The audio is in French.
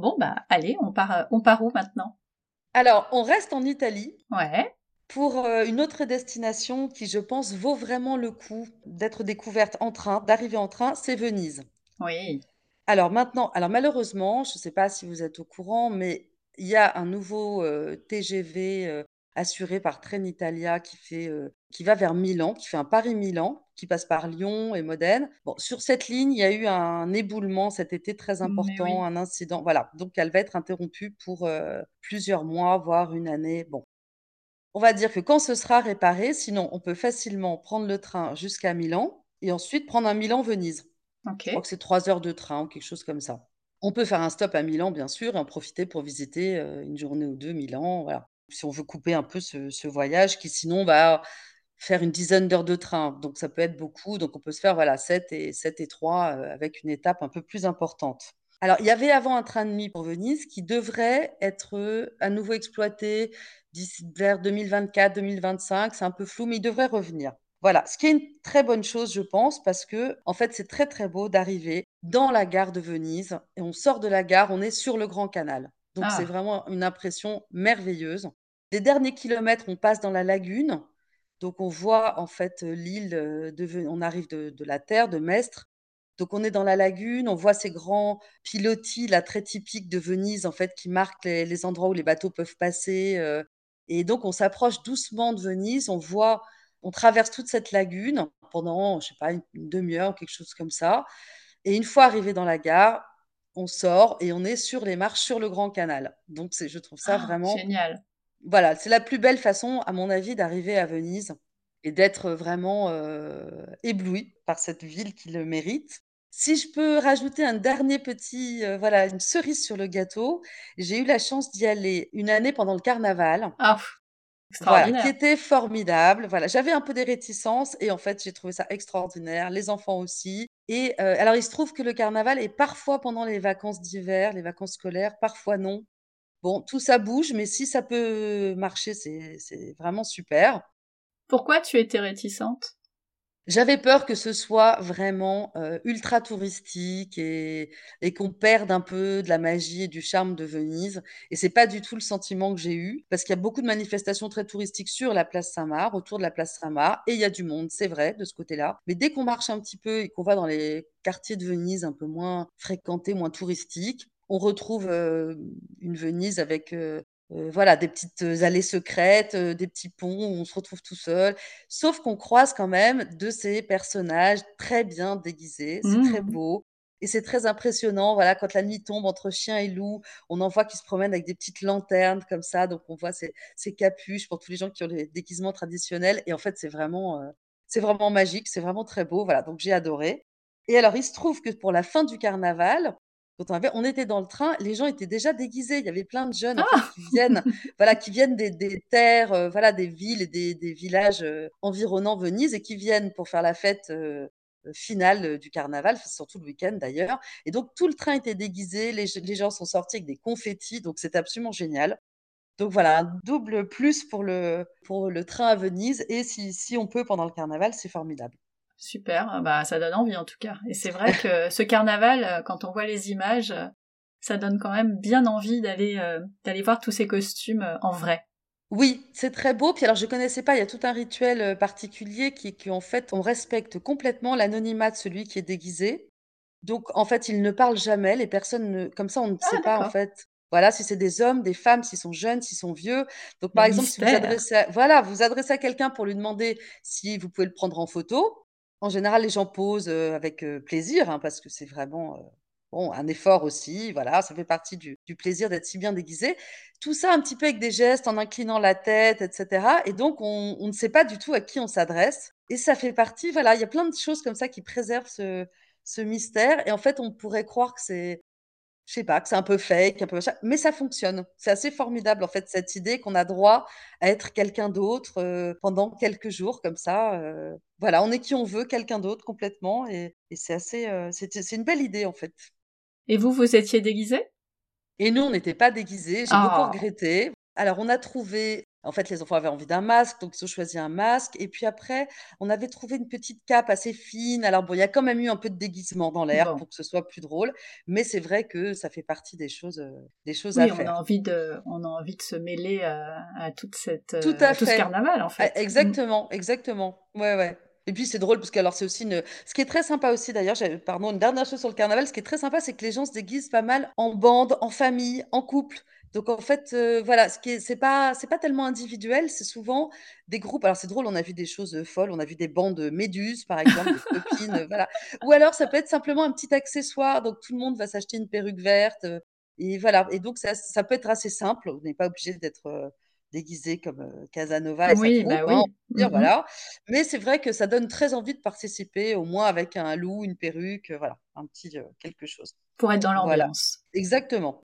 Bon, bah, allez, on part, on part où maintenant? Alors, on reste en Italie. Ouais. Pour une autre destination qui, je pense, vaut vraiment le coup d'être découverte en train, d'arriver en train, c'est Venise. Oui. Alors maintenant, alors malheureusement, je ne sais pas si vous êtes au courant, mais il y a un nouveau TGV assuré par Trenitalia qui fait, qui va vers Milan, qui fait un Paris-Milan, qui passe par Lyon et Modène. Bon, sur cette ligne, il y a eu un éboulement cet été très important, un incident. Voilà, donc elle va être interrompue pour plusieurs mois, voire une année. Bon, on va dire que quand ce sera réparé, sinon on peut facilement prendre le train jusqu'à Milan et ensuite prendre un Milan-Venise. Je crois que c'est trois heures de train ou quelque chose comme ça. On peut faire un stop à Milan, bien sûr, et en profiter pour visiter une journée ou deux Milan. Voilà. Si on veut couper un peu ce, voyage qui, sinon, va faire une dizaine d'heures de train. Donc, ça peut être beaucoup. Donc, on peut se faire voilà, 7 et, 7 et 3 avec une étape un peu plus importante. Alors, il y avait avant un train de nuit pour Venise qui devrait être à nouveau exploité d'ici vers 2024-2025. C'est un peu flou, mais il devrait revenir. Voilà, ce qui est une très bonne chose, je pense, parce que en fait, c'est très très beau d'arriver dans la gare de Venise et on sort de la gare, on est sur le Grand Canal. Donc c'est ah. vraiment une impression merveilleuse. Les derniers kilomètres, on passe dans la lagune, donc on voit en fait l'île de on arrive de, la terre de Mestre. Donc on est dans la lagune, on voit ces grands pilotis là très typiques de Venise en fait qui marquent les, endroits où les bateaux peuvent passer. et donc on s'approche doucement de Venise, on voit on traverse toute cette lagune pendant, je sais pas, une, demi-heure, quelque chose comme ça. Et une fois arrivé dans la gare, on sort et on est sur les marches sur le Grand Canal. Donc, je trouve ça ah, vraiment génial. Voilà, c'est la plus belle façon, à mon avis, d'arriver à Venise et d'être vraiment euh, ébloui par cette ville qui le mérite. Si je peux rajouter un dernier petit, euh, voilà, une cerise sur le gâteau, j'ai eu la chance d'y aller une année pendant le carnaval. Ah, voilà, qui était formidable. Voilà, j'avais un peu des réticences et en fait, j'ai trouvé ça extraordinaire. Les enfants aussi. Et euh, alors, il se trouve que le carnaval est parfois pendant les vacances d'hiver, les vacances scolaires, parfois non. Bon, tout ça bouge, mais si ça peut marcher, c'est vraiment super. Pourquoi tu étais réticente? J'avais peur que ce soit vraiment ultra touristique et, qu'on perde un peu de la magie et du charme de Venise. Et c'est pas du tout le sentiment que j'ai eu, parce qu'il y a beaucoup de manifestations très touristiques sur la place Saint-Marc, autour de la place Saint-Marc, et il y a du monde, c'est vrai, de ce côté-là. Mais dès qu'on marche un petit peu et qu'on va dans les quartiers de Venise un peu moins fréquentés, moins touristiques, on retrouve une Venise avec voilà, des petites allées secrètes, des petits ponts où on se retrouve tout seul. Sauf qu'on croise quand même de ces personnages très bien déguisés. C'est très mmh. beau. Et c'est très impressionnant, voilà, quand la nuit tombe entre chien et loup, on en voit qui se promènent avec des petites lanternes comme ça, donc on voit ces, capuches pour tous les gens qui ont les déguisements traditionnels. Et en fait, c'est vraiment, c'est vraiment magique, c'est vraiment très beau, voilà, donc j'ai adoré. Et alors, il se trouve que pour la fin du carnaval, on, était dans le train, les gens étaient déjà déguisés. Il y avait plein de jeunes ah! qui viennent, voilà, qui viennent des, terres, euh, voilà, des villes et des, villages euh, environnant Venise et qui viennent pour faire la fête euh, finale du carnaval, surtout le week-end d'ailleurs. Et donc tout le train était déguisé, les, gens sont sortis avec des confettis, donc c'est absolument génial. Donc voilà, un double plus pour le, pour le train à Venise. Et si, si on peut pendant le carnaval, c'est formidable. Super, bah ça donne envie en tout cas. Et c'est vrai que ce carnaval, euh, quand on voit les images, euh, ça donne quand même bien envie d'aller euh, d'aller voir tous ces costumes en vrai. Oui, c'est très beau. Puis alors je connaissais pas, il y a tout un rituel particulier qui, qui en fait on respecte complètement l'anonymat de celui qui est déguisé. Donc en fait, il ne parle jamais, les personnes ne comme ça on ne ah, sait pas en fait. Voilà, si c'est des hommes, des femmes, s'ils sont jeunes, s'ils sont vieux. Donc, par exemple, si vous adressez, à, voilà, vous adressez à quelqu'un pour lui demander si vous pouvez le prendre en photo, en général, les gens posent avec plaisir, hein, parce que c'est vraiment bon, un effort aussi. Voilà, ça fait partie du, plaisir d'être si bien déguisé. Tout ça un petit peu avec des gestes, en inclinant la tête, etc. Et donc, on, ne sait pas du tout à qui on s'adresse. Et ça fait partie, voilà, il y a plein de choses comme ça qui préservent ce, ce mystère. Et en fait, on pourrait croire que c'est je sais pas, que c'est un peu fake, un peu mais ça fonctionne. C'est assez formidable en fait cette idée qu'on a droit à être quelqu'un d'autre euh, pendant quelques jours comme ça. Euh, voilà, on est qui on veut, quelqu'un d'autre complètement, et, c'est assez, euh, c'est une belle idée en fait. Et vous, vous étiez déguisé? Et nous, on n'était pas déguisés. J'ai beaucoup ah. regretté. Alors, on a trouvé En fait, les enfants avaient envie d'un masque, donc ils ont choisi un masque et puis après, on avait trouvé une petite cape assez fine. Alors bon, il y a quand même eu un peu de déguisement dans l'air Bon. pour que ce soit plus drôle, mais c'est vrai que ça fait partie des choses, heu, des choses à Oui, on a faire. envie de on a envie de se mêler à à toute cette, Tout heu, à à tout ce fait. carnaval, en Ah fait. Mmh. exactement, exactement. Ouais, ouais et puis c'est drôle parce que alors c'est aussi une ce qui est très sympa aussi d'ailleurs, pardon, une dernière chose sur le carnaval, ce qui est très sympa, c'est que les gens se déguisent pas mal en bande, en famille, en couple. Donc en fait, heu, voilà, ce qui est c'est pas c'est pas tellement individuel, c'est souvent des groupes alors c'est drôle, on a vu des choses, folles, on a vu des bandes méduses, par exemple, de copines, voilà. Ou alors ça peut être simplement un petit accessoire, donc tout le monde va s'acheter une perruque verte, heu et voilà et donc ça ça peut être assez simple. On n'est pas obligé d'être, heu, déguisé comme, Casanova et sa Oui, troupe, bah hein, oui. Mmh dire, mh. voilà. Mais c'est vrai que ça donne très envie de participer, au moins avec un loup, une perruque, voilà, un petit, quelque chose. Pour être dans Voilà, l'ambiance. exactement.